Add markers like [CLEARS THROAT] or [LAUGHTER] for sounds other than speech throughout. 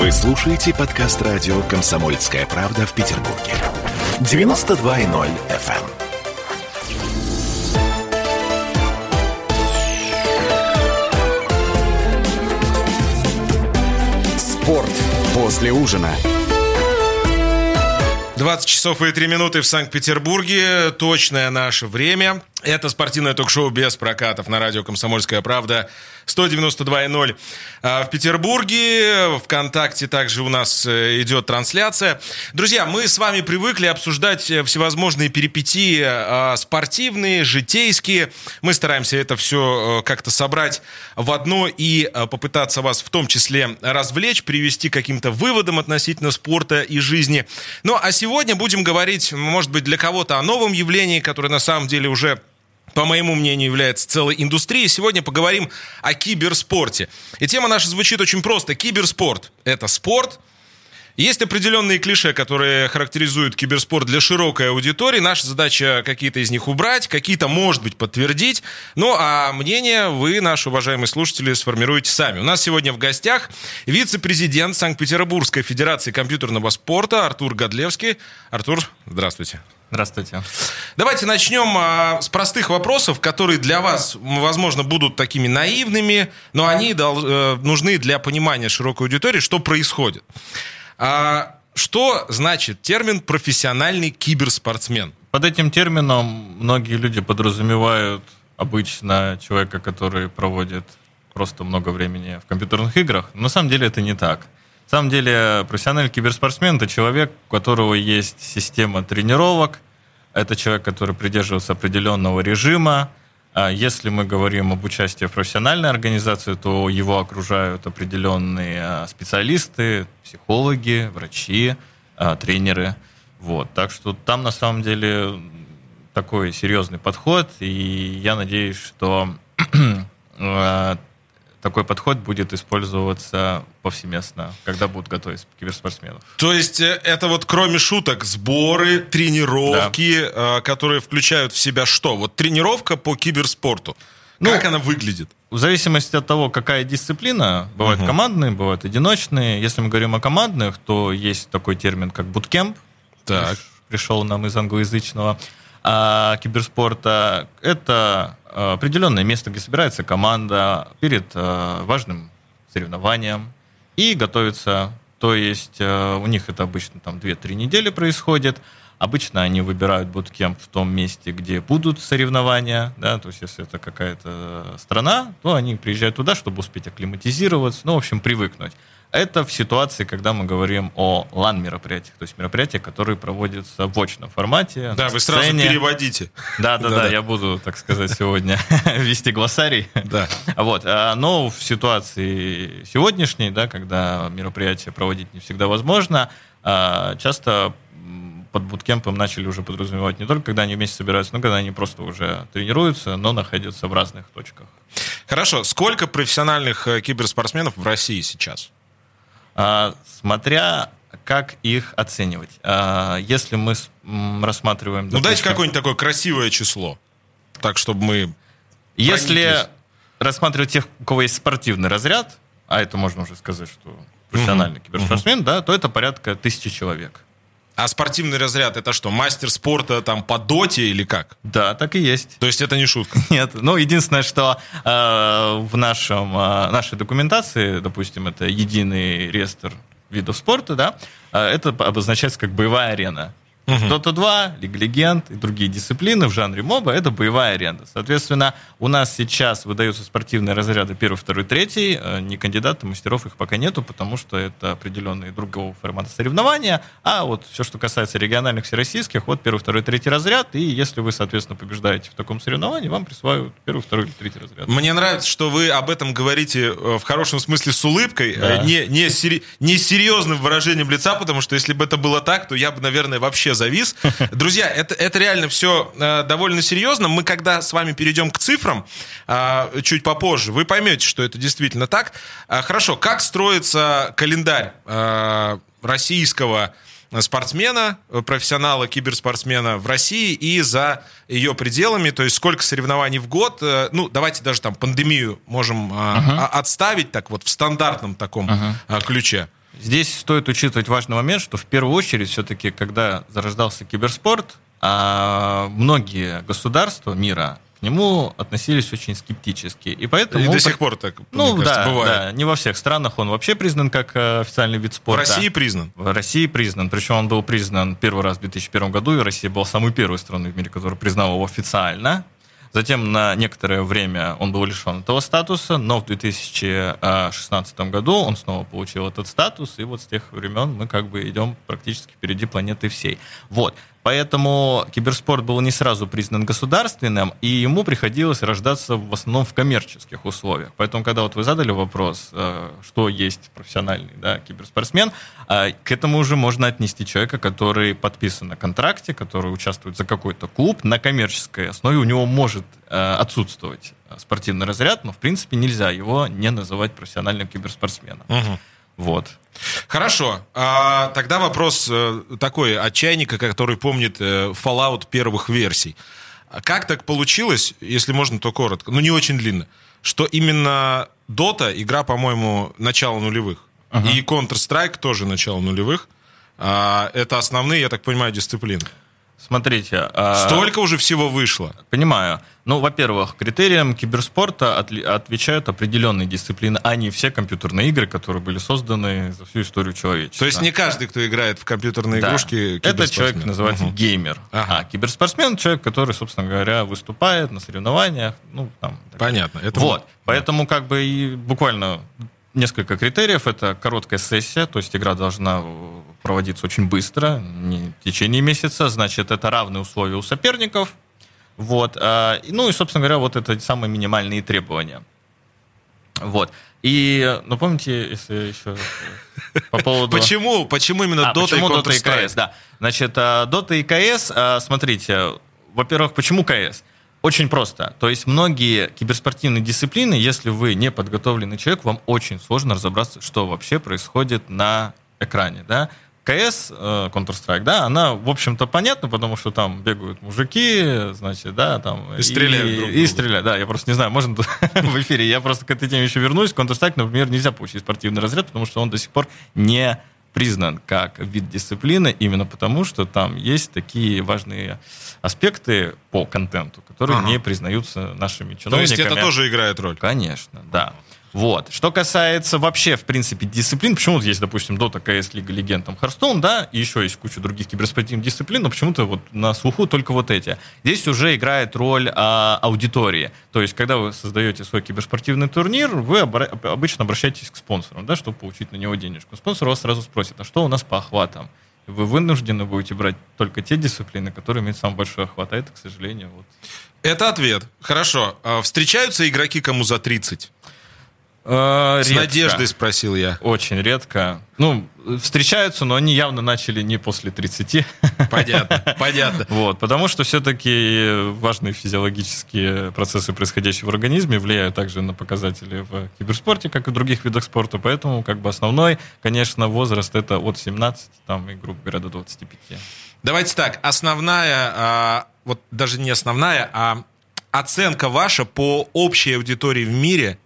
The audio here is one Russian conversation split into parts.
Вы слушаете подкаст радио «Комсомольская правда» в Петербурге. 92.0 FM. Спорт после ужина. 20 часов и 3 минуты в Санкт-Петербурге. Точное наше время. Это спортивное ток-шоу без прокатов на радио «Комсомольская правда». 192.0 а, в Петербурге. Вконтакте также у нас э, идет трансляция. Друзья, мы с вами привыкли обсуждать э, всевозможные перипетии а, спортивные, житейские. Мы стараемся это все э, как-то собрать в одно и попытаться вас в том числе развлечь, привести к каким-то выводам относительно спорта и жизни. Ну, а сегодня будем говорить, может быть, для кого-то о новом явлении, которое на самом деле уже по моему мнению, является целой индустрией. Сегодня поговорим о киберспорте. И тема наша звучит очень просто. Киберспорт – это спорт. Есть определенные клише, которые характеризуют киберспорт для широкой аудитории. Наша задача какие-то из них убрать, какие-то, может быть, подтвердить. Ну, а мнение вы, наши уважаемые слушатели, сформируете сами. У нас сегодня в гостях вице-президент Санкт-Петербургской Федерации компьютерного спорта Артур Годлевский. Артур, здравствуйте. Здравствуйте. Давайте начнем а, с простых вопросов, которые для вас, возможно, будут такими наивными, но они дол- э, нужны для понимания широкой аудитории, что происходит. А, что значит термин профессиональный киберспортсмен? Под этим термином многие люди подразумевают обычно человека, который проводит просто много времени в компьютерных играх. На самом деле это не так. На самом деле профессиональный киберспортсмен – это человек, у которого есть система тренировок, это человек, который придерживается определенного режима. А если мы говорим об участии в профессиональной организации, то его окружают определенные а, специалисты, психологи, врачи, а, тренеры. Вот. Так что там на самом деле такой серьезный подход, и я надеюсь, что [CLEARS THROAT] такой подход будет использоваться повсеместно, когда будут готовить киберспортсменов. То есть э, это вот кроме шуток сборы, тренировки, да. Э, которые включают в себя что? Вот тренировка по киберспорту. Ну, как она выглядит? В зависимости от того, какая дисциплина, бывают угу. командные, бывают одиночные. Если мы говорим о командных, то есть такой термин, как буткемп. Так. Пришел нам из англоязычного а киберспорта. Это Э, определенное место, где собирается команда перед э, важным соревнованием и готовится. То есть э, у них это обычно там 2-3 недели происходит. Обычно они выбирают буткемп в том месте, где будут соревнования. Да? То есть если это какая-то страна, то они приезжают туда, чтобы успеть акклиматизироваться, ну, в общем, привыкнуть. Это в ситуации, когда мы говорим о лан-мероприятиях, то есть мероприятия, которые проводятся в очном формате. Да, вы сразу переводите. Да, да, да, я буду, так сказать, сегодня [LAUGHS] вести глоссарий. Да. Вот. А, но в ситуации сегодняшней, да, когда мероприятие проводить не всегда возможно, а, часто под буткемпом начали уже подразумевать не только, когда они вместе собираются, но когда они просто уже тренируются, но находятся в разных точках. Хорошо. Сколько профессиональных э, киберспортсменов в России сейчас? А, смотря как их оценивать. А, если мы рассматриваем... Ну, дайте какое-нибудь такое красивое число, так, чтобы мы... Если рассматривать тех, у кого есть спортивный разряд, а это можно уже сказать, что профессиональный угу. киберспортсмен, угу. да, то это порядка тысячи человек. А спортивный разряд это что, мастер спорта там по доте или как? Да, так и есть. То есть это не шутка? [LAUGHS] Нет, ну единственное, что э, в нашем, э, нашей документации, допустим, это единый реестр видов спорта, да, э, это обозначается как боевая арена. Угу. Dota 2, Лига Легенд и другие дисциплины в жанре моба — это боевая аренда. Соответственно, у нас сейчас выдаются спортивные разряды первый, второй, третий. Э, не кандидаты, мастеров их пока нету, потому что это определенные другого формата соревнования. А вот все, что касается региональных всероссийских, вот первый, второй, третий разряд. И если вы, соответственно, побеждаете в таком соревновании, вам присваивают первый, второй или третий разряд. Мне нравится, что вы об этом говорите э, в хорошем смысле с улыбкой, да. Э, не, не, сери- не серьезным выражением лица, потому что если бы это было так, то я бы, наверное, вообще завис. [LAUGHS] Друзья, это, это реально все э, довольно серьезно. Мы, когда с вами перейдем к цифрам э, чуть попозже, вы поймете, что это действительно так. Э, хорошо, как строится календарь э, российского спортсмена, профессионала, киберспортсмена в России и за ее пределами, то есть сколько соревнований в год, э, ну, давайте даже там пандемию можем uh-huh. отставить так вот в стандартном таком uh-huh. ключе. Здесь стоит учитывать важный момент, что в первую очередь все-таки, когда зарождался киберспорт, а многие государства мира к нему относились очень скептически. И поэтому... И до сих пор так, ну, кажется, да, бывает. Да, не во всех странах он вообще признан как э, официальный вид В спорта. России признан. В России признан. Причем он был признан первый раз в 2001 году, и Россия была самой первой страной в мире, которая признала его официально. Затем на некоторое время он был лишен этого статуса, но в 2016 году он снова получил этот статус, и вот с тех времен мы как бы идем практически впереди планеты всей. Вот. Поэтому киберспорт был не сразу признан государственным, и ему приходилось рождаться в основном в коммерческих условиях. Поэтому, когда вот вы задали вопрос, э, что есть профессиональный да, киберспортсмен, э, к этому уже можно отнести человека, который подписан на контракте, который участвует за какой-то клуб на коммерческой основе. У него может э, отсутствовать спортивный разряд, но в принципе нельзя его не называть профессиональным киберспортсменом. Мгм. Вот. Хорошо. А, тогда вопрос э, такой от чайника, который помнит э, Fallout первых версий. Как так получилось, если можно, то коротко, ну не очень длинно, что именно Dota, игра, по-моему, начала нулевых, и Counter-Strike тоже начало нулевых, а, это основные, я так понимаю, дисциплины. Смотрите. а, Столько уже всего вышло. Понимаю. Ну, во-первых, критериям киберспорта отли- отвечают определенные дисциплины, а не все компьютерные игры, которые были созданы за всю историю человечества. То есть не каждый, кто играет в компьютерные Да. игрушки, Это человек называется Мгм. геймер. Ага. А киберспортсмен человек, который, собственно говоря, выступает на соревнованиях. Ну, там, Понятно. Это Вот. Поэтому как бы и буквально несколько критериев. Это короткая сессия, то есть игра должна проводиться очень быстро, не в течение месяца. Значит, это равные условия у соперников. Вот. и, Ну и, собственно говоря, вот это самые минимальные требования. Вот. И, ну, помните, если еще э, по поводу... Почему? Почему именно А, Dota почему и Dota и? CS, да. Значит, Dota и а, смотрите, во-первых, почему CS? Очень просто. То есть многие киберспортивные дисциплины, если вы не подготовленный человек, вам очень сложно разобраться, что вообще происходит на экране, да. КС, э, Counter-Strike, да, она, в общем-то, понятна, потому что там бегают мужики, значит, да, там... И стреляют друг И, друга. стреляют, да, я просто не знаю, можно [LAUGHS] в эфире, я просто к этой теме еще вернусь. Counter-Strike, например, нельзя получить спортивный разряд, потому что он до сих пор не признан как вид дисциплины, именно потому что там есть такие важные аспекты по контенту, которые Ага. не признаются нашими То чиновниками. есть это тоже играет роль? Конечно, да. Вот. Что касается вообще, в принципе, дисциплин, почему вот есть, допустим, Dota, CS, Лига Легенд, там, Hearthstone, да, и еще есть куча других киберспортивных дисциплин, но почему-то вот на слуху только вот эти. Здесь уже играет роль а, аудитории. То есть, когда вы создаете свой киберспортивный турнир, вы обра- обычно обращаетесь к спонсору, да, чтобы получить на него денежку. Спонсор вас сразу спросит, а что у нас по охватам? Вы вынуждены будете брать только те дисциплины, которые имеют самый большой охват, а это, к сожалению, вот Это ответ. Хорошо. А Встречаются игроки кому за 30? Э, С редко. надеждой спросил я. Очень редко. Ну, встречаются, но они явно начали не после 30. Понятно, [LAUGHS] понятно. Вот, потому что все-таки важные физиологические процессы, происходящие в организме, влияют также на показатели в киберспорте, как и в других видах спорта. Поэтому, как бы основной, конечно, возраст это от 17, там, и, грубо говоря, до 25. Давайте так, основная, а, вот даже не основная, а оценка ваша по общей аудитории в мире,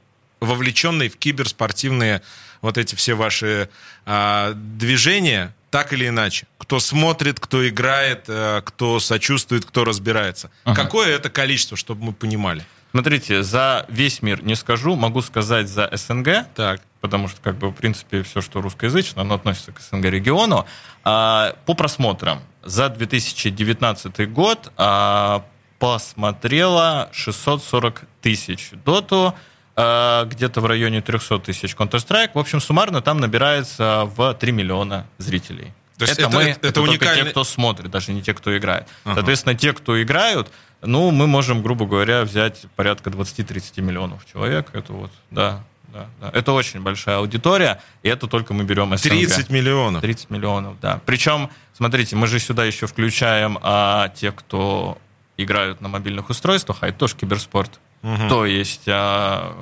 вовлеченной в киберспортивные вот эти все ваши а, движения, так или иначе. Кто смотрит, кто играет, а, кто сочувствует, кто разбирается. Какое это количество, чтобы мы понимали? Смотрите, за весь мир не скажу, могу сказать за СНГ, Так. потому что, как бы, в принципе, все, что русскоязычно, оно относится к СНГ-региону. А, По просмотрам за 2019 год а, посмотрело 640 тысяч доту, где-то в районе 300 тысяч Counter-Strike. В общем, суммарно там набирается в 3 миллиона зрителей. То есть это- мы, это- это только уникальный- те, кто смотрит, даже не те, кто играет. Ага. Соответственно, те, кто играют, ну, мы можем, грубо говоря, взять порядка 20-30 миллионов человек. Это вот, да, да, да. Это очень большая аудитория, и это только мы берем СНГ. 30 миллионов. 30 миллионов, да. Причем, смотрите, мы же сюда еще включаем а, те, кто играют на мобильных устройствах, а это тоже киберспорт. То есть а,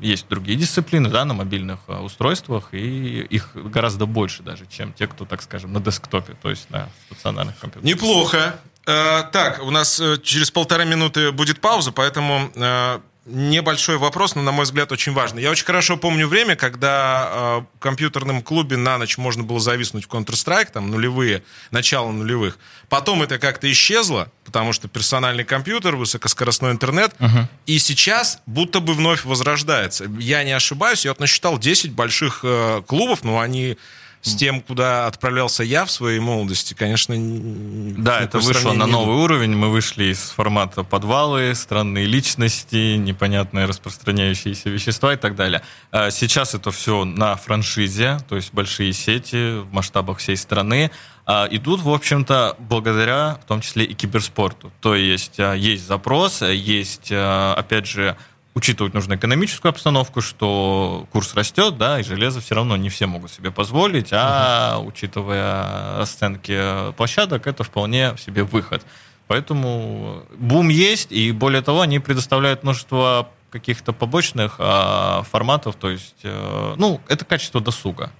есть другие дисциплины, да, на мобильных а, устройствах, и их гораздо больше даже, чем те, кто, так скажем, на десктопе, то есть на стационарных компьютерах. Неплохо. Э, так, у нас э, через полтора минуты будет пауза, поэтому э, небольшой вопрос, но, на мой взгляд, очень важный. Я очень хорошо помню время, когда э, в компьютерном клубе на ночь можно было зависнуть в Counter-Strike, там нулевые, начало нулевых. Потом это как-то исчезло, потому что персональный компьютер, высокоскоростной интернет. Uh-huh. И сейчас будто бы вновь возрождается. Я не ошибаюсь, я вот насчитал 10 больших э, клубов, но они с тем, куда отправлялся я в своей молодости, конечно, да, это вышло на новый уровень. Мы вышли из формата подвалы, странные личности, непонятные распространяющиеся вещества и так далее. А сейчас это все на франшизе, то есть большие сети в масштабах всей страны. А, и тут, в общем-то, благодаря в том числе и киберспорту. То есть а, есть запрос, есть, опять же, учитывать нужно экономическую обстановку, что курс растет, да, и железо все равно не все могут себе позволить, а uh-huh. учитывая оценки площадок, это вполне себе выход. Поэтому бум есть, и более того, они предоставляют множество каких-то побочных а, форматов, то есть, а, ну, это качество досуга.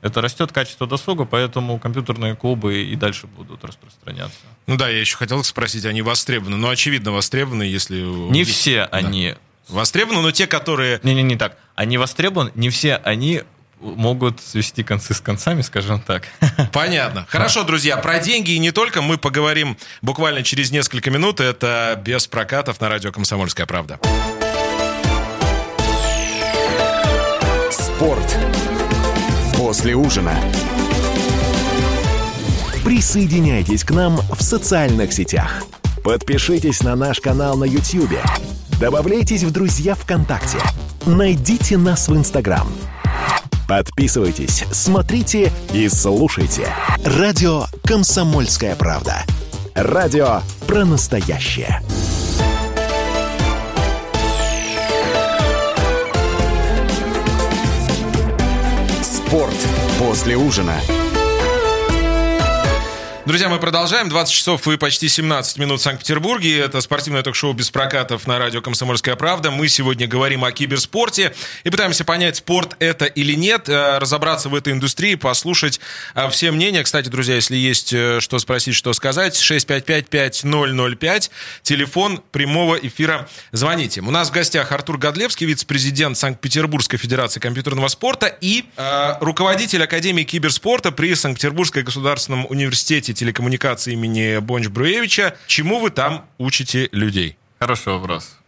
Это растет качество досуга, поэтому компьютерные клубы и дальше будут распространяться. Ну да, я еще хотел спросить, они востребованы? Ну, очевидно, востребованы, если... Не все да. они Востребованы, но те, которые... Не-не, не так. Они востребованы, не все они могут свести концы с концами, скажем так. [LAUGHS] Понятно. Хорошо, друзья, про деньги и не только мы поговорим буквально через несколько минут. Это без прокатов на радио «Комсомольская правда». Спорт после ужина. Присоединяйтесь к нам в социальных сетях. Подпишитесь на наш канал на YouTube Добавляйтесь в друзья ВКонтакте. Найдите нас в Инстаграм. Подписывайтесь, смотрите и слушайте. Радио «Комсомольская правда». Радио про настоящее. Спорт после ужина. Друзья, мы продолжаем. 20 часов и почти 17 минут в Санкт-Петербурге. Это спортивное ток-шоу без прокатов на радио «Комсомольская правда». Мы сегодня говорим о киберспорте и пытаемся понять, спорт это или нет, э, разобраться в этой индустрии, послушать э, все мнения. Кстати, друзья, если есть э, что спросить, что сказать, 655-5005, телефон прямого эфира звоните. У нас в гостях Артур Годлевский, вице-президент Санкт-Петербургской федерации компьютерного спорта и руководитель Академии киберспорта при Санкт-Петербургской государственном университете телекоммуникации имени Бонч-Бруевича. Чему вы там учите людей? Хороший вопрос.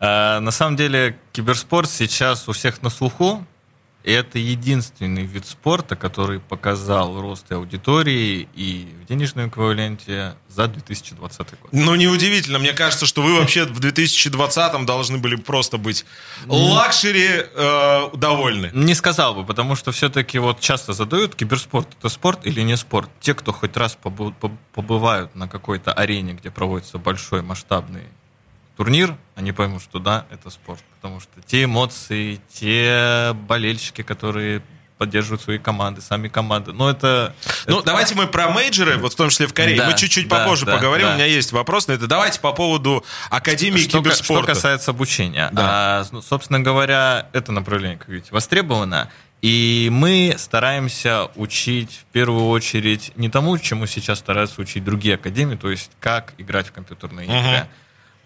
Э, на самом деле киберспорт сейчас у всех на слуху. Это единственный вид спорта, который показал рост аудитории и в денежном эквиваленте за 2020 год. Ну, неудивительно. Мне кажется, что вы вообще в 2020 должны были просто быть luxury э, довольны. Не сказал бы, потому что все-таки вот часто задают, киберспорт это спорт или не спорт. Те, кто хоть раз побывают на какой-то арене, где проводится большой масштабный турнир, они поймут, что да, это спорт. Потому что те эмоции, те болельщики, которые поддерживают свои команды, сами команды. Но это... Ну, это... давайте мы про мейджеры, вот в том числе в Корее, да, мы чуть-чуть да, попозже да, поговорим, да. у меня есть вопрос на это. Давайте по поводу Академии что, киберспорта. Что касается обучения. Да. А, ну, собственно говоря, это направление, как видите, востребовано. И мы стараемся учить в первую очередь не тому, чему сейчас стараются учить другие академии, то есть как играть в компьютерные игры. Uh-huh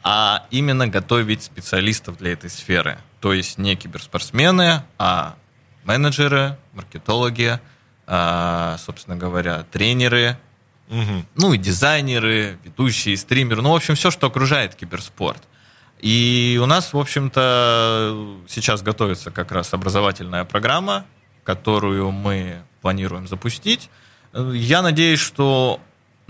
а именно готовить специалистов для этой сферы. То есть не киберспортсмены, а менеджеры, маркетологи, а, собственно говоря, тренеры, угу. ну и дизайнеры, ведущие, стримеры, ну, в общем, все, что окружает киберспорт. И у нас, в общем-то, сейчас готовится как раз образовательная программа, которую мы планируем запустить. Я надеюсь, что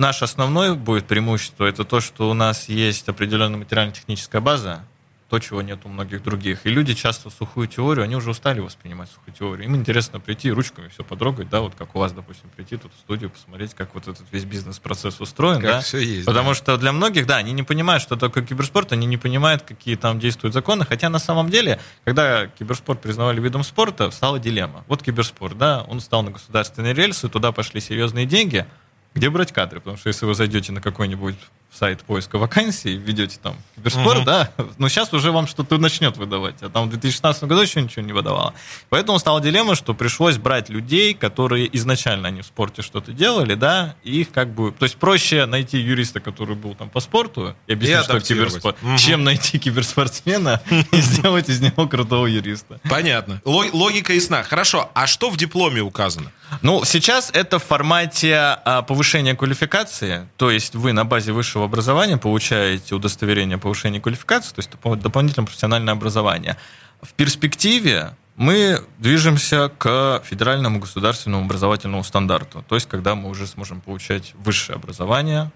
наше основное будет преимущество это то, что у нас есть определенная материально-техническая база, то, чего нет у многих других. И люди часто сухую теорию, они уже устали воспринимать сухую теорию. Им интересно прийти ручками все подрогать, да, вот как у вас, допустим, прийти тут в студию, посмотреть, как вот этот весь бизнес-процесс устроен, как да. все есть. Потому да. что для многих, да, они не понимают, что такое киберспорт, они не понимают, какие там действуют законы, хотя на самом деле, когда киберспорт признавали видом спорта, стала дилемма. Вот киберспорт, да, он стал на государственные рельсы, туда пошли серьезные деньги, где брать кадры? Потому что если вы зайдете на какой-нибудь сайт поиска вакансий, введете там киберспорт, угу. да, но сейчас уже вам что-то начнет выдавать, а там в 2016 году еще ничего не выдавало. Поэтому стала дилемма, что пришлось брать людей, которые изначально они в спорте что-то делали, да, и их как бы... То есть проще найти юриста, который был там по спорту, и объяснить, и что киберспорт, угу. чем найти киберспортсмена [LAUGHS] и сделать из него крутого юриста. Понятно. Логика ясна. Хорошо, а что в дипломе указано? Ну, сейчас это в формате а, повышения квалификации, то есть вы на базе высшего образования получаете удостоверение повышения квалификации, то есть дополнительное профессиональное образование. В перспективе мы движемся к федеральному государственному образовательному стандарту, то есть когда мы уже сможем получать высшее образование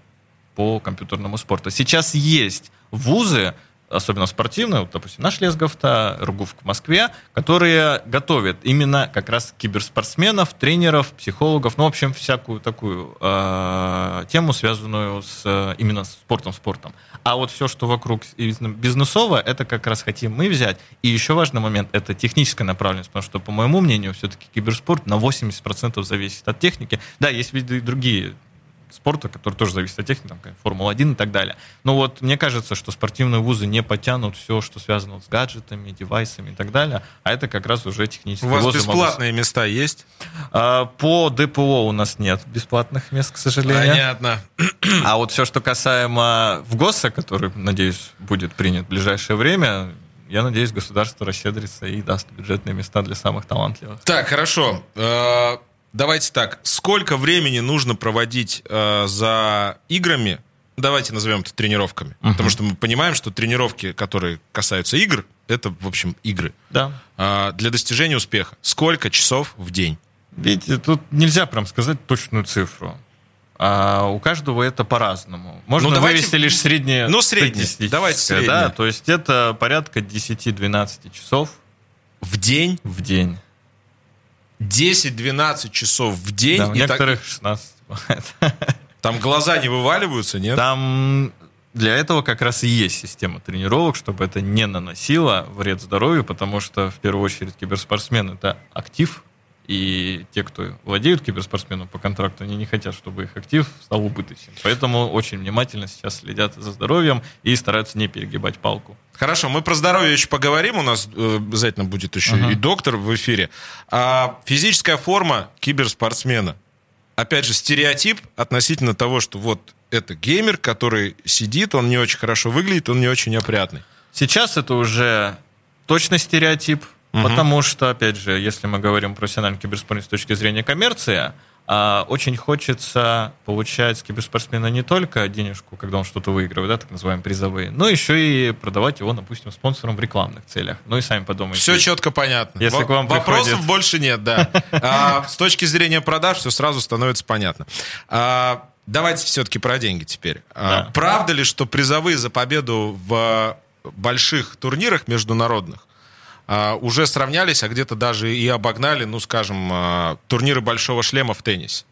по компьютерному спорту. Сейчас есть вузы, особенно спортивные, вот, допустим, наш Лесговта, Ругув в Москве, которые готовят именно как раз киберспортсменов, тренеров, психологов, ну, в общем, всякую такую э, тему, связанную с именно спортом, спортом. А вот все, что вокруг бизнесово, это как раз хотим мы взять. И еще важный момент – это техническая направленность, потому что, по моему мнению, все-таки киберспорт на 80% зависит от техники. Да, есть виды другие спорта, который тоже зависит от техники, там, Формула-1 и так далее. Но вот мне кажется, что спортивные вузы не потянут все, что связано с гаджетами, девайсами и так далее, а это как раз уже технические У вас бесплатные могут... места есть? А, по ДПО у нас нет бесплатных мест, к сожалению. Понятно. А вот все, что касаемо в ГОСа, который, надеюсь, будет принят в ближайшее время, я надеюсь, государство расщедрится и даст бюджетные места для самых талантливых. Так, хорошо. Э, давайте так, сколько времени нужно проводить э, за играми, давайте назовем это тренировками, uh-huh. потому что мы понимаем, что тренировки, которые касаются игр, это, в общем, игры. Да. Э, для достижения успеха. Сколько часов в день? Видите, тут нельзя прям сказать точную цифру. А у каждого это по-разному. Можно ну, давайте, вывести лишь среднее. Ну, среднее. Давайте среднее. Да? То есть это порядка 10-12 часов. В день? В день. 10-12 часов в день. Да, у некоторых так... 16 бывает. [LAUGHS] Там глаза не вываливаются, нет? Там для этого как раз и есть система тренировок, чтобы это не наносило вред здоровью, потому что в первую очередь киберспортсмен это актив, и те, кто владеют киберспортсменом по контракту, они не хотят, чтобы их актив стал убыточным. Поэтому очень внимательно сейчас следят за здоровьем и стараются не перегибать палку. Хорошо, мы про здоровье еще поговорим. У нас э, обязательно будет еще uh-huh. и доктор в эфире. А физическая форма киберспортсмена. Опять же, стереотип относительно того, что вот это геймер, который сидит, он не очень хорошо выглядит, он не очень опрятный. Сейчас это уже точно стереотип. Угу. Потому что, опять же, если мы говорим про профессиональный киберспорт с точки зрения коммерции, а, очень хочется получать с киберспортсмена не только денежку, когда он что-то выигрывает, да, так называемые призовые, но еще и продавать его, допустим, спонсорам в рекламных целях. Ну и сами подумайте. Все четко понятно. Если В- к вам Вопросов приходит... больше нет, да. [LAUGHS] А, с точки зрения продаж все сразу становится понятно. А, давайте все-таки про деньги теперь. Да. Правда ли, что призовые за победу в больших турнирах международных а, уже сравнялись, а где-то даже и обогнали, ну, скажем, а, турниры большого шлема в теннисе.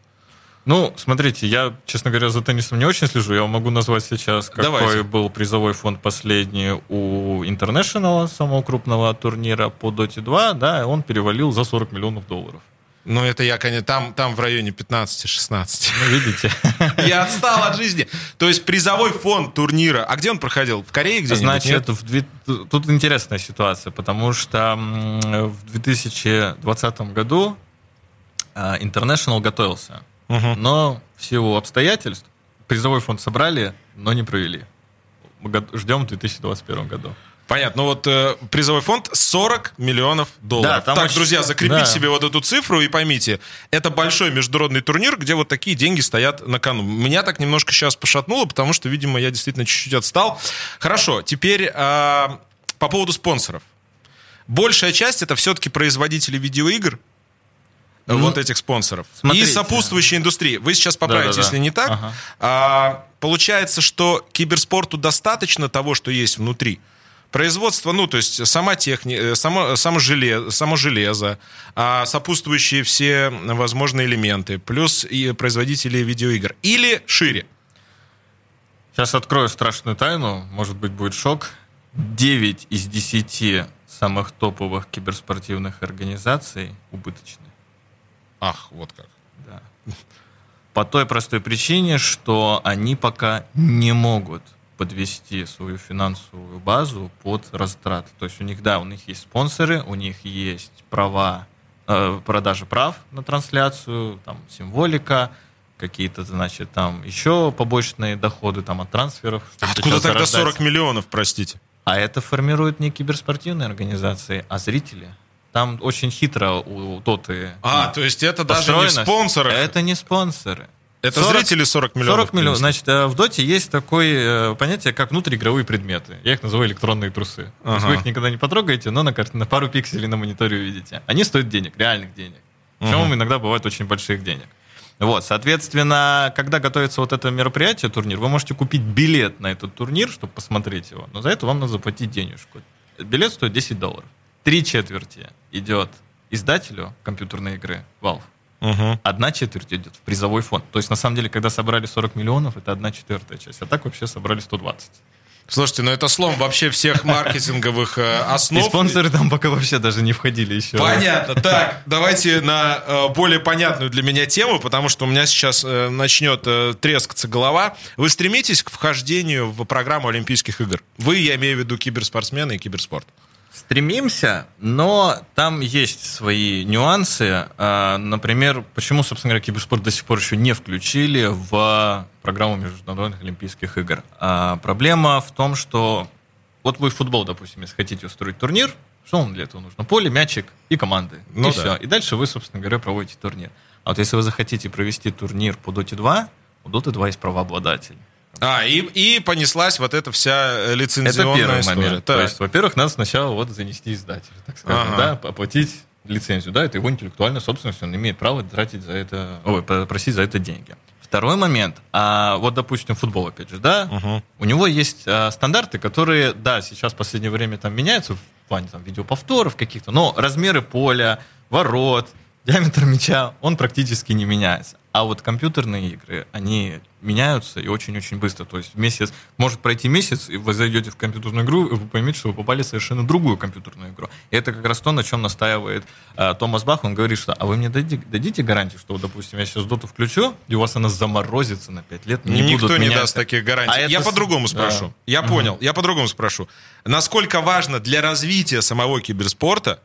Ну, смотрите, я, честно говоря, за теннисом не очень слежу. Я могу назвать сейчас, какой Давайте. был призовой фонд последний у International, самого крупного турнира по Dota 2. Да, он перевалил за 40 миллионов долларов. Ну, это я, конечно, там, там в районе 15-16. Ну, видите. [LAUGHS] Я отстал от жизни. То есть призовой фонд турнира. А где он проходил? В Корее где-нибудь? Значит, в, тут интересная ситуация, потому что в 2020 году а, International готовился. Угу. Но в силу обстоятельств призовой фонд собрали, но не провели. Мы ждем в 2021 году. Понятно. Ну вот э, призовой фонд 40 миллионов долларов. Да, там так, очень... друзья, закрепите да. себе вот эту цифру и поймите, это большой международный турнир, где вот такие деньги стоят на кону. Меня так немножко сейчас пошатнуло, потому что, видимо, я действительно чуть-чуть отстал. Хорошо, теперь э, по поводу спонсоров. Большая часть это все-таки производители видеоигр, ну, вот этих спонсоров. Смотрите. И сопутствующей индустрии. Вы сейчас поправите, да, да, если не так. Ага. А, получается, что киберспорту достаточно того, что есть внутри. Производство, ну, то есть сама техника, э, само, само, железо, само железо, а сопутствующие все возможные элементы, плюс и производители видеоигр. Или шире. Сейчас открою страшную тайну, может быть, будет шок. 9 из 10 самых топовых киберспортивных организаций убыточны. Ах, вот как. Да. По той простой причине, что они пока не могут подвести свою финансовую базу под растраты. То есть у них, да, у них есть спонсоры, у них есть права, э, продажи прав на трансляцию, там, символика, какие-то, значит, там еще побочные доходы там от трансферов. Откуда тогда 40 миллионов, простите? А это формируют не киберспортивные организации, а зрители. Там очень хитро у Доты. А, то есть это даже не спонсоры? Это не спонсоры. Это 40, зрители 40 миллионов? 40 миллионов. Значит, э, в Доте есть такое э, понятие, как внутриигровые предметы. Я их называю электронные трусы. Ага. То есть вы их никогда не потрогаете, но на, карте, на пару пикселей на мониторе увидите. Они стоят денег, реальных денег. Причем ага. иногда бывает очень больших денег. Вот, соответственно, когда готовится вот это мероприятие, турнир, вы можете купить билет на этот турнир, чтобы посмотреть его, но за это вам надо заплатить денежку. Билет стоит 10 долларов. Три четверти идет издателю компьютерной игры Valve. Угу. Одна четверть идет в призовой фонд. То есть, на самом деле, когда собрали 40 миллионов, это одна четвертая часть. А так вообще собрали 120. Слушайте, ну это слом вообще всех маркетинговых э, основ. И спонсоры там пока вообще даже не входили еще. Понятно. Так, давайте на э, более понятную для меня тему, потому что у меня сейчас э, начнет трескаться голова. Вы стремитесь к вхождению в программу Олимпийских игр? Вы, я имею в виду киберспортсмены и киберспорт. Стремимся, но там есть свои нюансы. А, например, почему, собственно говоря, киберспорт до сих пор еще не включили в программу Международных Олимпийских игр? А, проблема в том, что вот вы в футбол, допустим, если хотите устроить турнир, что вам для этого нужно? Поле, мячик и команды. Ну, и да. все. И дальше вы, собственно говоря, проводите турнир. А вот если вы захотите провести турнир по Dota 2, у Dota 2 есть правообладатель. А, и, и понеслась вот эта вся лицензионная Это первый история. момент. Так. То есть, во-первых, надо сначала вот занести издателя, так сказать, ага. да, оплатить лицензию, да, это его интеллектуальная собственность, он имеет право тратить за это, ой, просить за это деньги. Второй момент, а, вот, допустим, футбол, опять же, да, угу. у него есть а, стандарты, которые, да, сейчас в последнее время там меняются в плане там видеоповторов каких-то, но размеры поля, ворот, диаметр мяча, он практически не меняется. А вот компьютерные игры, они меняются и очень-очень быстро. То есть месяц, может пройти месяц, и вы зайдете в компьютерную игру, и вы поймете, что вы попали в совершенно другую компьютерную игру. И это как раз то, на чем настаивает э, Томас Бах. Он говорит, что а вы мне дадите, дадите гарантию, что, допустим, я сейчас доту включу, и у вас она заморозится на 5 лет, не Никто будут не меняться. даст таких гарантий. А я это... по-другому спрошу. Да. Я угу. понял, я по-другому спрошу. Насколько важно для развития самого киберспорта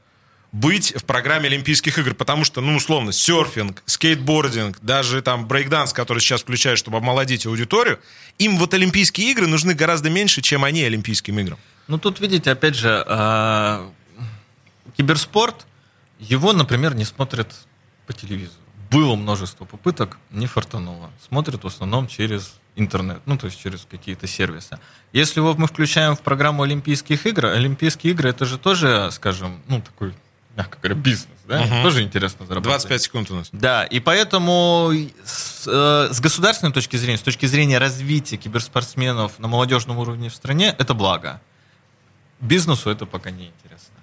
быть в программе Олимпийских игр, потому что, ну, условно, серфинг, скейтбординг, даже там брейкданс, который сейчас включают, чтобы омолодить аудиторию, им вот Олимпийские игры нужны гораздо меньше, чем они Олимпийским играм. Ну, тут, видите, опять же, э, киберспорт, его, например, не смотрят по телевизору. Было множество попыток, не фартануло. Смотрят в основном через интернет, ну, то есть через какие-то сервисы. Если его мы включаем в программу Олимпийских игр, Олимпийские игры, это же тоже, скажем, ну, такой мягко говоря, бизнес, да? Угу. Тоже интересно заработать. 25 секунд у нас. Да, и поэтому с, э, с государственной точки зрения, с точки зрения развития киберспортсменов на молодежном уровне в стране, это благо. Бизнесу это пока не интересно.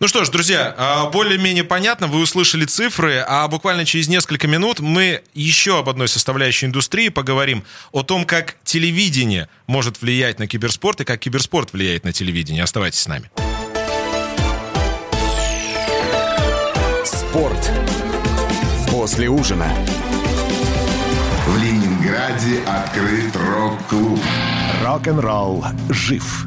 Ну что ж, друзья, а, более-менее понятно, вы услышали цифры, а буквально через несколько минут мы еще об одной составляющей индустрии поговорим, о том, как телевидение может влиять на киберспорт и как киберспорт влияет на телевидение. Оставайтесь с нами. Спорт. После ужина. В Ленинграде открыт рок-клуб. Рок-н-ролл жив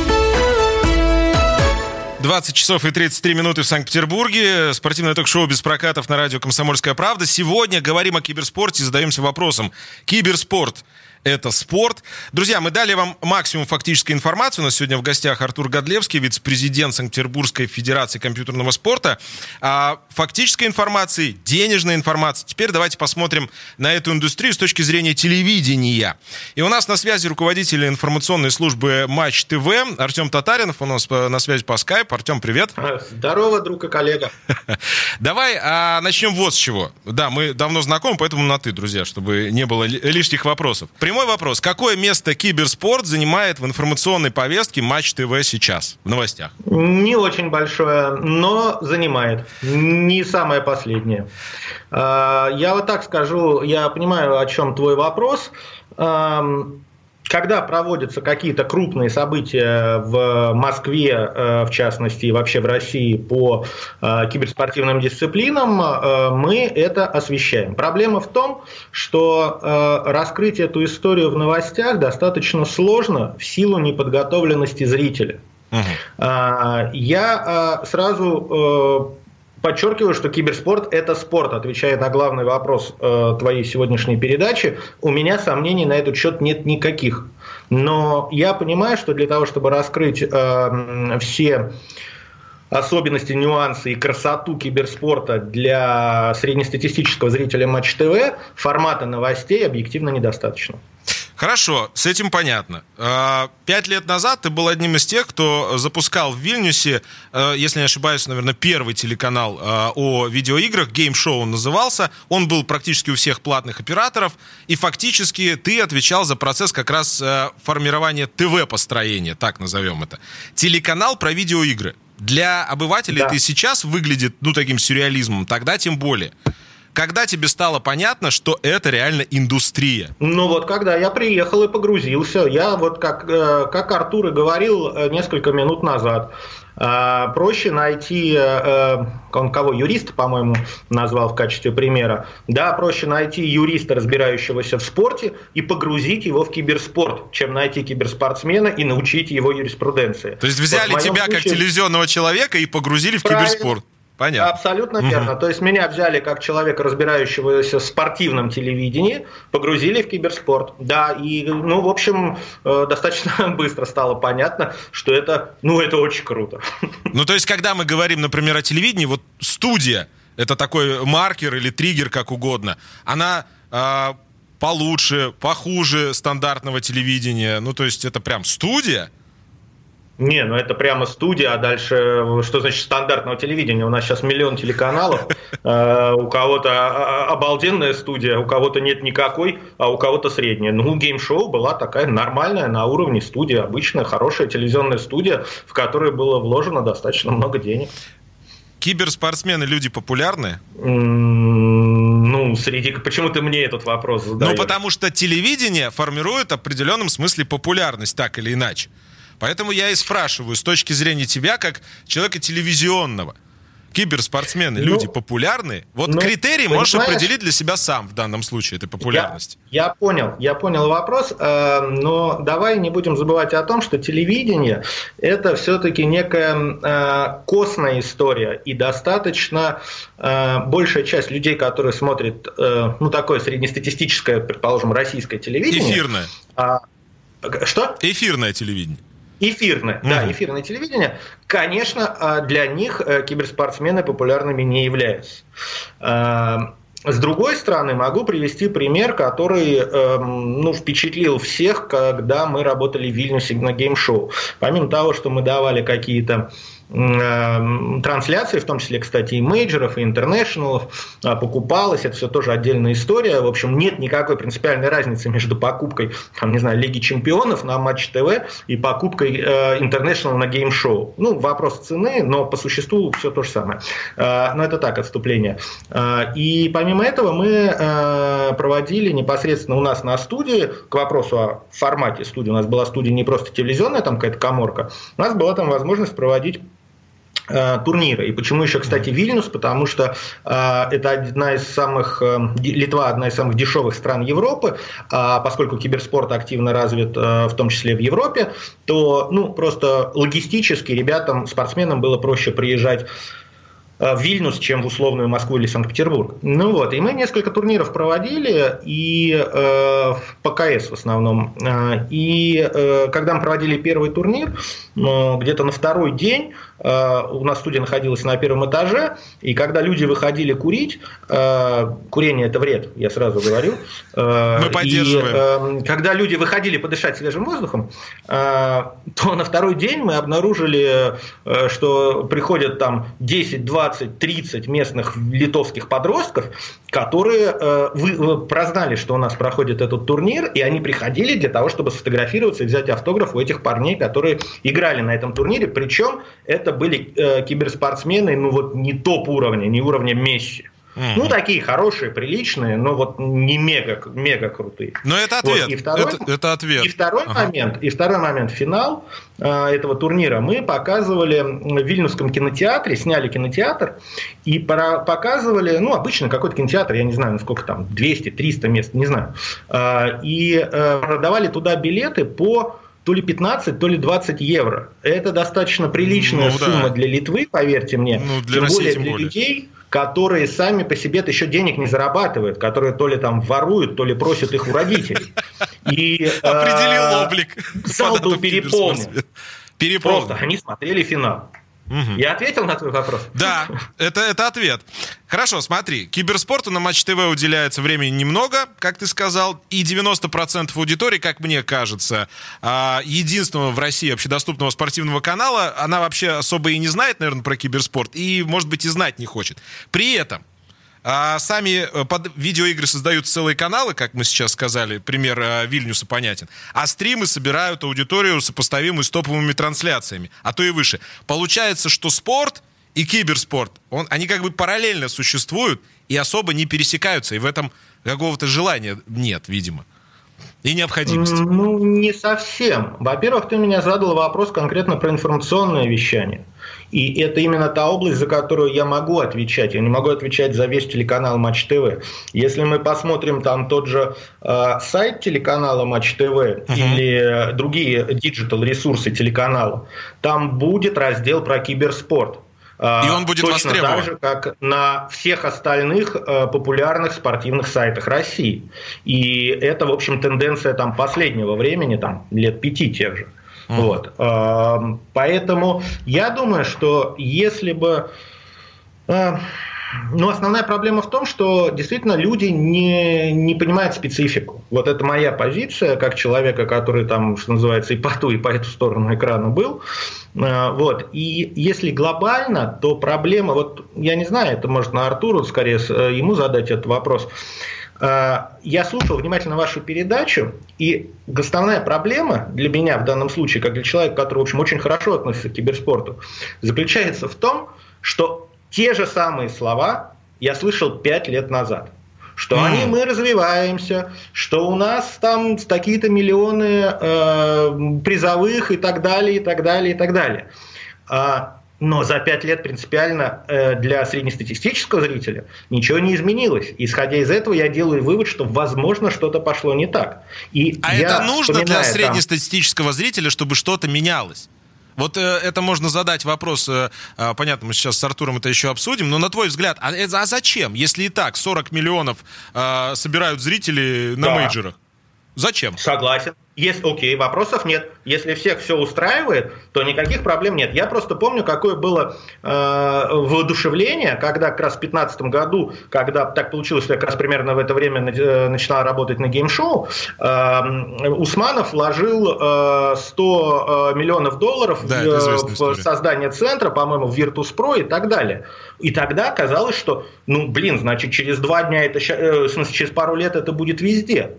20 часов и 33 минуты в Санкт-Петербурге. Спортивное ток-шоу без прокатов на радио «Комсомольская правда». Сегодня говорим о киберспорте и задаемся вопросом. Киберспорт это спорт. Друзья, мы дали вам максимум фактической информации. У нас сегодня в гостях Артур Годлевский, вице-президент Санкт-Петербургской Федерации компьютерного спорта. А фактической информации, денежной информации. Теперь давайте посмотрим на эту индустрию с точки зрения телевидения. И у нас на связи руководитель информационной службы Матч ТВ Артем Татаринов. У нас на связи по скайпу. Артем, привет. Здорово, друг и коллега. [LAUGHS] Давай а, начнем вот с чего. Да, мы давно знакомы, поэтому на ты, друзья, чтобы не было лишних вопросов. Прямой вопрос. Какое место киберспорт занимает в информационной повестке Матч ТВ сейчас в новостях? Не очень большое, но занимает. Не самое последнее. А, я вот так скажу, я понимаю, о чем твой вопрос когда проводятся какие-то крупные события в Москве, э, в частности, и вообще в России по э, киберспортивным дисциплинам, э, мы это освещаем. Проблема в том, что раскрыть эту историю в новостях достаточно сложно в силу неподготовленности зрителя. Uh-huh. Я сразу Подчеркиваю, что киберспорт – это спорт, отвечая на главный вопрос э, твоей сегодняшней передачи. У меня сомнений на этот счет нет никаких. Но я понимаю, что для того, чтобы раскрыть э, все особенности, нюансы и красоту киберспорта для среднестатистического зрителя Матч ТВ, формата новостей объективно недостаточно. Хорошо, с этим понятно. А, пять лет назад ты был одним из тех, кто запускал в Вильнюсе, э, если не ошибаюсь, наверное, первый телеканал э, о видеоиграх, он назывался. Он был практически у всех платных операторов, и фактически ты отвечал за процесс как раз э, формирования ТВ-построения, так назовем это. Телеканал про видеоигры. Для обывателей да. ты сейчас выглядит, ну, таким сюрреализмом, тогда тем более. Когда тебе стало понятно, что это реально индустрия? Ну вот, когда я приехал и погрузился, я вот как, э, как Артур и говорил э, несколько минут назад, э, проще найти, он кого, юриста, по-моему, назвал в качестве примера, да, проще найти юриста, разбирающегося в спорте, и погрузить его в киберспорт, чем найти киберспортсмена и научить его юриспруденции. То есть взяли вот тебя случае... как телевизионного человека и погрузили в Правильно. киберспорт? Понятно. Абсолютно верно. То есть меня взяли как человека, разбирающегося в спортивном телевидении, погрузили в киберспорт. Да, и, ну, в общем, э, достаточно [LAUGHS] быстро стало понятно, что это, ну, это очень круто. [LAUGHS] Ну, то есть, когда мы говорим, например, о телевидении, вот студия, это такой маркер или триггер, как угодно, она э, получше, похуже стандартного телевидения, ну, то есть, это прям студия, не, ну это прямо студия, а дальше что значит стандартного телевидения? У нас сейчас миллион телеканалов, [LAUGHS] э, у кого-то а, а, обалденная студия, у кого-то нет никакой, а у кого-то средняя. Ну, гейм-шоу была такая нормальная, на уровне студии, обычная, хорошая телевизионная студия, в которой было вложено достаточно много денег. Киберспортсмены люди популярны? Ну, среди... Почему ты мне этот вопрос задаешь? Ну, потому что телевидение формирует в определенном смысле популярность, так или иначе. Поэтому я и спрашиваю с точки зрения тебя, как человека телевизионного. Киберспортсмены, ну, люди популярны. Вот ну, критерий можешь определить для себя сам в данном случае, этой популярности. Я, я понял, я понял вопрос, э, но давай не будем забывать о том, что телевидение это все-таки некая э, костная история, и достаточно э, большая часть людей, которые смотрят, э, ну такое среднестатистическое, предположим, российское телевидение. Эфирное. А, что? Эфирное телевидение. Эфирное, угу. да, эфирное телевидение, конечно, а, для них э, киберспортсмены популярными не являются. А, с другой стороны, могу привести пример, который эм, ну, впечатлил всех, когда мы работали в Вильнюсе на гейм-шоу. Помимо того, что мы давали какие-то трансляции, в том числе, кстати, и мейджеров, и International ов, а, покупалось, это все тоже отдельная история. В общем, нет никакой принципиальной разницы между покупкой, там, не знаю, Лиги Чемпионов на Матч ТВ и покупкой International на гейм-шоу. Ну, вопрос цены, но по существу все то же самое. Э, но это так, отступление. Э, и помимо этого мы э, проводили непосредственно у нас на студии, к вопросу о формате студии, у нас была студия не просто телевизионная, там какая-то коморка, у нас была там возможность проводить Э, турнира. И почему еще, кстати, Вильнюс? Потому что э, это одна из самых, э, Литва одна из самых дешевых стран Европы, а поскольку киберспорт активно развит, э, в том числе в Европе, то ну, просто логистически ребятам, спортсменам было проще приезжать в Вильнюс, чем в условную Москву или Санкт-Петербург. Ну вот, и мы несколько турниров проводили, и э, по КС в основном. И э, когда мы проводили первый турнир, э, где-то на второй день Э, у нас студия находилась на первом этаже, и когда люди выходили курить, э, курение это вред, я сразу говорю. Э, Мы поддерживаем. И, когда люди выходили подышать свежим воздухом, то на второй день мы обнаружили, что приходят там 10, 20, 30 местных литовских подростков, которые прознали, что у нас проходит этот турнир, и они приходили для того, чтобы сфотографироваться и взять автограф у этих парней, которые играли на этом турнире, причем это это были э, киберспортсмены, ну вот не топ уровня, не уровня Месси. Mm-hmm. Ну, такие хорошие, приличные, но вот не мега, мега крутые. Но это ответ. Вот. И второй, это, это ответ. И второй ага. момент, и второй момент, финал э, этого турнира мы показывали в Вильнюсском кинотеатре, сняли кинотеатр и пора, показывали, ну, обычно какой-то кинотеатр, я не знаю, сколько там, 200-300 мест, не знаю. Э, и э, продавали туда билеты по то ли 15, то ли 20 евро. Это достаточно приличная ну, сумма да. для Литвы, поверьте мне. Ну, для тем России, более тем для более. людей, которые сами по себе еще денег не зарабатывают, которые то ли там воруют, то ли просят их у родителей. И, Определил э, облик. Зал был переполнен. Переполнен. Просто они смотрели финал. Угу. Я ответил на твой вопрос? Да, это, это ответ. Хорошо, смотри, киберспорту на Матч ТВ уделяется времени немного, как ты сказал, и 90% аудитории, как мне кажется, а, единственного в России общедоступного спортивного канала, она вообще особо и не знает, наверное, про киберспорт, и, может быть, и знать не хочет. При этом а сами э, под видеоигры создают целые каналы, как мы сейчас сказали, пример э, Вильнюса понятен. А стримы собирают аудиторию, сопоставимую с топовыми трансляциями, а то и выше. Получается, что спорт и киберспорт, он, они как бы параллельно существуют и особо не пересекаются, и в этом какого-то желания нет, видимо. И необходимости. Ну, не совсем. Во-первых, ты меня задал вопрос конкретно про информационное вещание. И это именно та область, за которую я могу отвечать. Я не могу отвечать за весь телеканал Матч ТВ. Если мы посмотрим там тот же э, сайт телеканала Матч ТВ uh-huh. или другие digital ресурсы телеканала, там будет раздел про киберспорт. И он будет Точно востребован. так же, как на всех остальных э, популярных спортивных сайтах России. И это, в общем, тенденция там последнего времени, там, лет пяти тех же. Mm. Вот. Эм, поэтому я думаю, что если бы... Э, ну, основная проблема в том, что действительно люди не, не понимают специфику. Вот это моя позиция, как человека, который там, что называется, и по ту, и по эту сторону экрана был. Э, вот. И если глобально, то проблема, вот я не знаю, это может на Артуру скорее э, ему задать этот вопрос. А, я слушал внимательно вашу передачу, и основная проблема для меня в данном случае, как для человека, который, в общем, очень хорошо относится к киберспорту, заключается в том, что те же самые слова я слышал пять лет назад. Что mm. они, мы развиваемся, что у нас там такие-то миллионы э, призовых и так далее, и так далее, и так далее. А но за пять лет принципиально э, для среднестатистического зрителя ничего не изменилось. Исходя из этого, я делаю вывод, что, возможно, что-то пошло не так. И а это нужно для среднестатистического там... зрителя, чтобы что-то менялось? Вот э, это можно задать вопрос, э, э, понятно, мы сейчас с Артуром это еще обсудим, но на твой взгляд, а, э, а зачем, если и так 40 миллионов э, собирают зрители на да. мейджерах? Зачем? Согласен. Если, окей, вопросов нет. Если всех все устраивает, то никаких проблем нет. Я просто помню, какое было э, воодушевление, когда как раз в 2015 году, когда так получилось, что я как раз примерно в это время э, начинал работать на геймшоу, э, Усманов вложил э, 100 э, миллионов долларов да, в, в создание центра, по-моему, в Virtus.pro и так далее. И тогда казалось, что, ну, блин, значит, через два дня, это, э, в смысле, через пару лет это будет везде.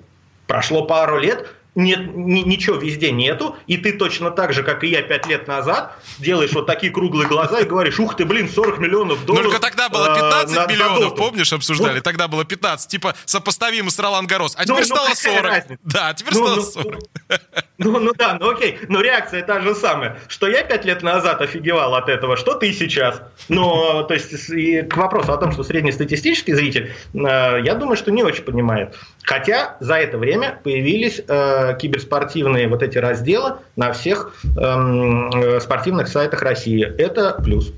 Прошло пару лет, нет, ничего везде нету, и ты точно так же, как и я пять лет назад, делаешь вот такие круглые глаза и говоришь, ух ты, блин, 40 миллионов долларов. Только тогда было 15 э, миллионов, помнишь, обсуждали? Вот. Тогда было 15, типа сопоставимо с Ролан Гарос, а теперь ну, стало 40. Разница? Да, а теперь ну, стало ну, 40. Ну, ну да, ну окей, но реакция та же самая. Что я пять лет назад офигевал от этого, что ты сейчас. Но, то есть, и к вопросу о том, что среднестатистический зритель, э, я думаю, что не очень понимает. Хотя за это время появились э, киберспортивные вот эти разделы на всех эм, э, спортивных сайтах России. Это плюс.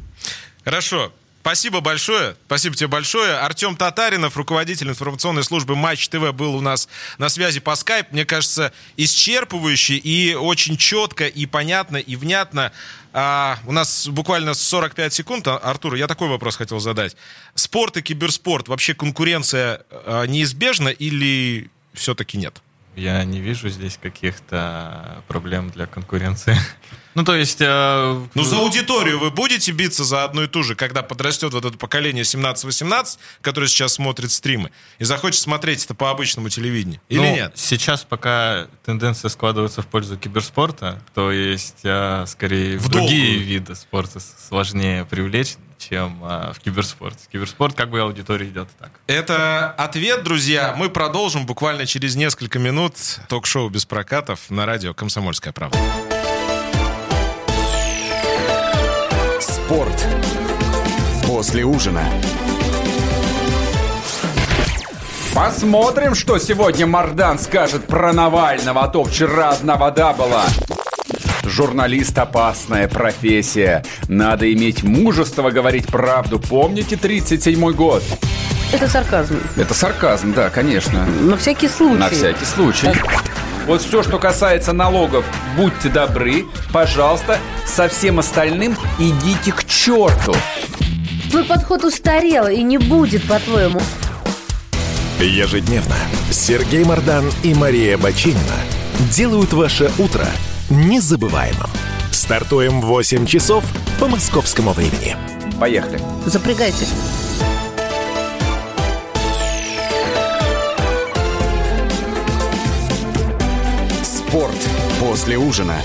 Хорошо. Спасибо большое. Спасибо тебе большое. Артем Татаринов, руководитель информационной службы Матч ТВ, был у нас на связи по скайп. Мне кажется, исчерпывающе и очень четко и понятно и внятно. А, у нас буквально 45 секунд. А, Артур, я такой вопрос хотел задать. Спорт и киберспорт, вообще конкуренция а, неизбежна или все-таки нет? Я не вижу здесь каких-то проблем для конкуренции. [LAUGHS] Ну, то есть... Э, ну, за аудиторию вы будете биться за одну и ту же, когда подрастет вот это поколение 17-18, которое сейчас смотрит стримы, и захочет смотреть это по обычному телевидению? Или ну, нет? Сейчас пока тенденция складывается в пользу киберспорта, то есть э, скорее в другие виды спорта сложнее привлечь чем э, в киберспорт. Киберспорт как бы аудитория идет так. Это ответ, друзья. Мы продолжим буквально через несколько минут ток-шоу без прокатов на радио «Комсомольская правда». Спорт после ужина. Посмотрим, что сегодня Мардан скажет про Навального, а то вчера одна вода была. Журналист – опасная профессия. Надо иметь мужество говорить правду. Помните 37-й год? Это сарказм. Это сарказм, да, конечно. На всякий случай. На всякий случай. Вот все, что касается налогов, будьте добры, пожалуйста, со всем остальным идите к черту. Твой подход устарел и не будет, по-твоему. Ежедневно Сергей Мардан и Мария Бочинина делают ваше утро незабываемым. Стартуем в 8 часов по московскому времени. Поехали. Запрягайте. Спорт после ужина.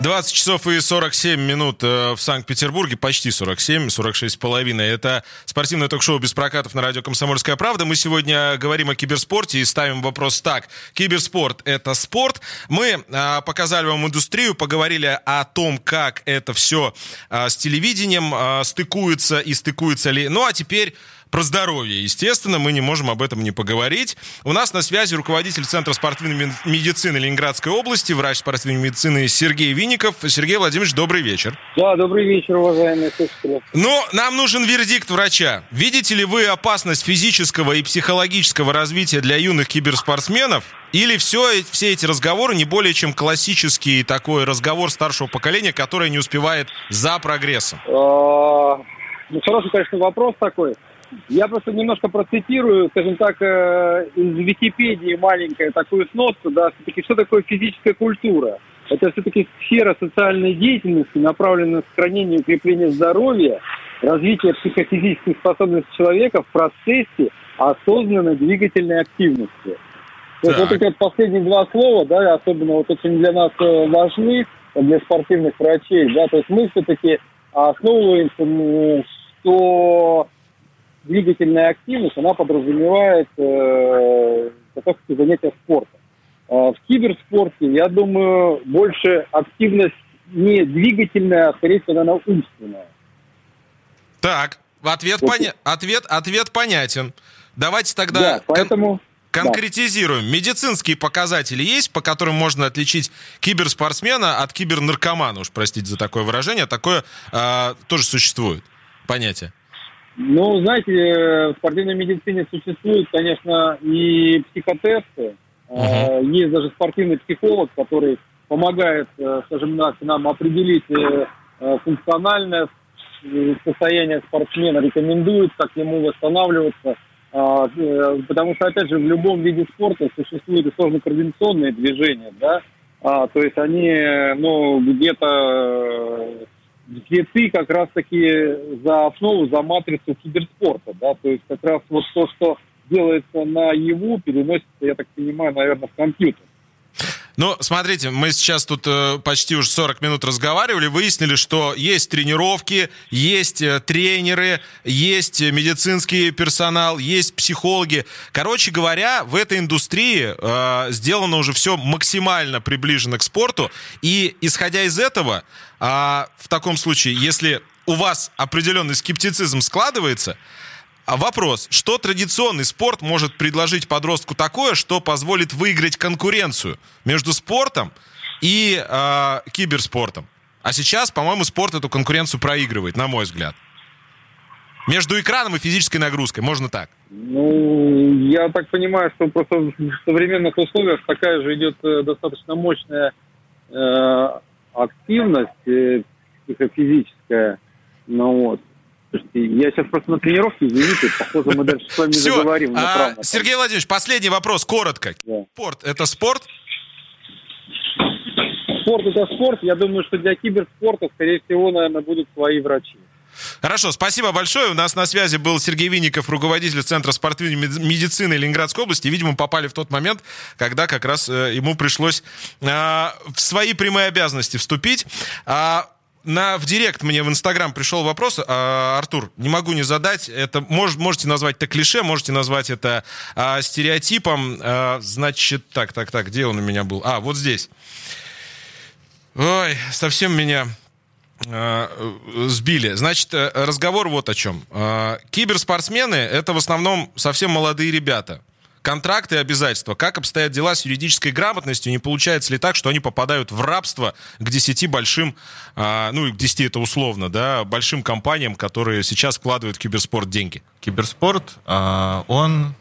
20 часов и 47 минут э, в Санкт-Петербурге, почти 47, 46 с половиной. Это спортивное ток-шоу без прокатов на радио «Комсомольская правда». Мы сегодня говорим о киберспорте и ставим вопрос так. Киберспорт — это спорт. Мы а, показали вам индустрию, поговорили о том, как это все а, с телевидением стыкуется и стыкуется ли. Ну а теперь про здоровье. Естественно, мы не можем об этом не поговорить. У нас на связи руководитель Центра спортивной медицины Ленинградской области, врач спортивной медицины Сергей Винников. Сергей Владимирович, добрый вечер. Да, добрый вечер, уважаемые слушатели. Но нам нужен вердикт врача. Видите ли вы опасность физического и психологического развития для юных киберспортсменов? Или все, все эти разговоры не более чем классический такой разговор старшего поколения, которое не успевает за прогрессом? А, ну, хороший, конечно, вопрос такой. Я просто немножко процитирую, скажем так, э, из Википедии маленькую такую сноску, да, все-таки что такое физическая культура? Это все-таки сфера социальной деятельности, направленная на сохранение и укрепление здоровья, развитие психофизических способностей человека в процессе осознанной двигательной активности. То есть вот эти вот последние два слова, да, особенно вот очень для нас э, важны, для спортивных врачей, да, то есть мы все-таки основываемся, что двигательная активность, она подразумевает э, как занятия спортом. Э, в киберспорте, я думаю, больше активность не двигательная, а скорее всего, она умственная. Так, ответ, вот. поня... ответ, ответ понятен. Давайте тогда да, поэтому... кон- конкретизируем. Да. Медицинские показатели есть, по которым можно отличить киберспортсмена от кибернаркомана, уж простите за такое выражение. Такое э, тоже существует понятие. Ну, знаете, в спортивной медицине существуют, конечно, и психотесты. Uh-huh. Есть даже спортивный психолог, который помогает, э, скажем так, нам определить э, функциональное состояние спортсмена, рекомендует, как ему восстанавливаться. А, потому что, опять же, в любом виде спорта существуют и сложно-координационные движения, да, а, то есть они, ну, где-то где ты как раз-таки за основу, за матрицу киберспорта, да, то есть как раз вот то, что делается на его, переносится, я так понимаю, наверное, в компьютер. Ну, смотрите, мы сейчас тут э, почти уже 40 минут разговаривали, выяснили, что есть тренировки, есть э, тренеры, есть медицинский персонал, есть психологи. Короче говоря, в этой индустрии э, сделано уже все максимально приближено к спорту. И исходя из этого, э, в таком случае, если у вас определенный скептицизм складывается, вопрос, что традиционный спорт может предложить подростку такое, что позволит выиграть конкуренцию между спортом и э, киберспортом? А сейчас, по-моему, спорт эту конкуренцию проигрывает, на мой взгляд. Между экраном и физической нагрузкой, можно так. Ну, я так понимаю, что просто в современных условиях такая же идет э, достаточно мощная э, активность э, психофизическая. Ну вот. Слушайте, я сейчас просто на тренировке, извините, похоже, мы дальше с вами не Все. заговорим. А. Сергей Владимирович, последний вопрос, коротко. Спорт – это спорт? Спорт это спорт. Я думаю, что для киберспорта, скорее всего, наверное, будут свои врачи. Хорошо, спасибо большое. У нас на связи был Сергей Винников, руководитель Центра спортивной мед- медицины Ленинградской области. Видимо, попали в тот момент, когда как раз э, ему пришлось э, в свои прямые обязанности вступить. А, на, в директ мне в Инстаграм пришел вопрос, а, Артур, не могу не задать, это мож- можете назвать это клише, можете назвать это а, стереотипом, А, значит, так, так, так, где он у меня был? А, вот здесь. Ой, совсем меня э, сбили. Значит, э, разговор вот о чем. Э, Киберспортсмены — это в основном совсем молодые ребята. Контракты и обязательства. Как обстоят дела с юридической грамотностью? Не получается ли так, что они попадают в рабство к 10 большим, э, ну, к 10 это условно, да, большим компаниям, которые сейчас вкладывают в киберспорт деньги? Киберспорт, а, он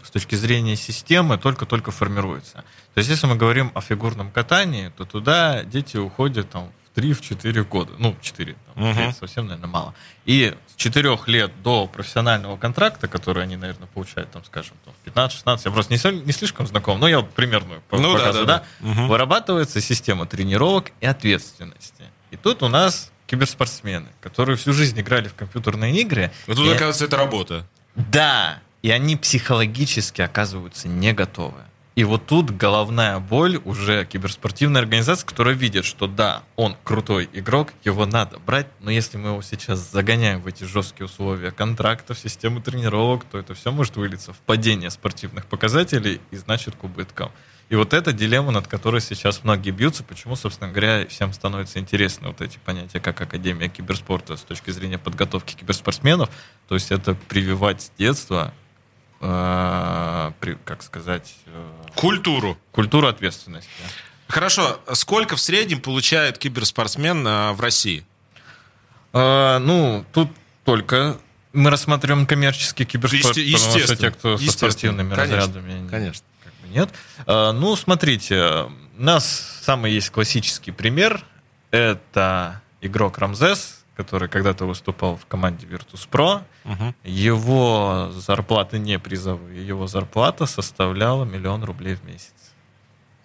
с точки зрения системы только-только формируется. То есть, если мы говорим о фигурном катании, то туда дети уходят там, в 3-4 года. Ну, 4, там, Мгм. это совсем, наверное, мало. И с 4 лет до профессионального контракта, который они, наверное, получают, там, скажем, там, в 15-16, я просто не, не слишком знаком, но я вот примерную Ну да, показываю, да, да. Мгм. вырабатывается система тренировок и ответственности. И тут у нас киберспортсмены, которые всю жизнь играли в компьютерные игры. Вот тут, и- оказывается, это работа. да, и они психологически оказываются не готовы. И вот тут головная боль уже киберспортивной организации, которая видит, что да, он крутой игрок, его надо брать, но если мы его сейчас загоняем в эти жесткие условия контрактов, системы тренировок, то это все может вылиться в падение спортивных показателей и значит к убыткам. И вот эта дилемма, над которой сейчас многие бьются, почему, собственно говоря, всем становится интересно вот эти понятия, как Академия киберспорта с точки зрения подготовки киберспортсменов. То есть это прививать с детства, э, как сказать... э, Культуру. Культуру ответственности. Хорошо, сколько в среднем получает киберспортсмен э, в России? Э, ну, тут только мы рассматриваем коммерческий киберспорт, Есте- потому что те, кто со спортивными Конечно, разрядами, конечно. как бы нет. Э, ну, смотрите, у нас самый есть классический пример. Это игрок Рамзес, который когда-то выступал в команде Virtus.pro. Мгм. Его зарплаты не призовые, его зарплата составляла миллион рублей в месяц.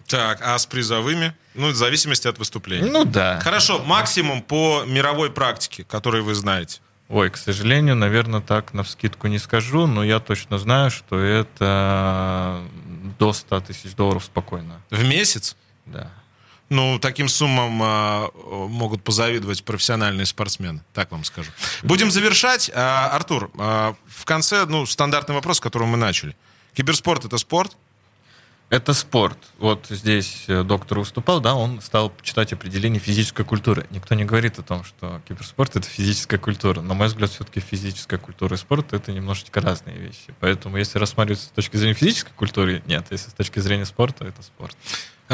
Так, а с призовыми? Ну, в зависимости от выступления. Ну да. Хорошо, максимум по мировой практике, который вы знаете. Ой, к сожалению, наверное, так на вскидку не скажу, но я точно знаю, что это до 100 тысяч долларов спокойно. В месяц? Да. Ну, таким суммам а, могут позавидовать профессиональные спортсмены, так вам скажу. Будем завершать. А, Артур, а, в конце, ну, стандартный вопрос, с которого мы начали. Киберспорт — это спорт? Это спорт. Вот здесь э, доктор выступал, да, он стал читать определение физической культуры. Никто не говорит о том, что киберспорт — это физическая культура. На мой взгляд, все-таки физическая культура и спорт — это немножечко разные вещи. Поэтому если рассматривать с точки зрения физической культуры, нет. Если с точки зрения спорта, это спорт.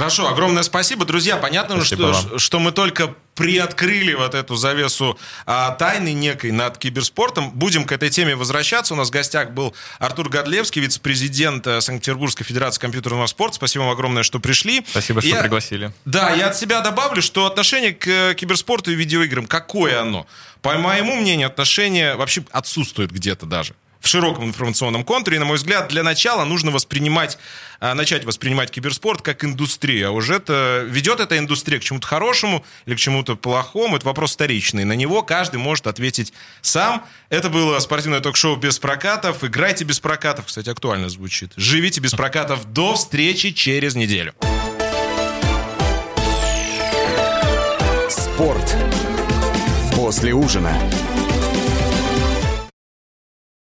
Хорошо, огромное спасибо. Друзья, понятно, Спасибо что, вам. что мы только приоткрыли вот эту завесу а, тайны некой над киберспортом. Будем к этой теме возвращаться. У нас в гостях был Артур Годлевский, вице-президент э, Санкт-Петербургской Федерации компьютерного спорта. Спасибо вам огромное, что пришли. Спасибо, что Я- пригласили. Да, я от себя добавлю, что отношение к э, киберспорту и видеоиграм, какое оно? По моему мнению, отношение вообще отсутствует где-то даже в широком информационном контуре. И, на мой взгляд, для начала нужно воспринимать, а, начать воспринимать киберспорт как индустрию. А уже это ведет эта индустрия к чему-то хорошему или к чему-то плохому. Это вопрос вторичный. На него каждый может ответить сам. Это было спортивное ток-шоу без прокатов. Играйте без прокатов. Кстати, актуально звучит. Живите без прокатов. До встречи через неделю. Спорт после ужина.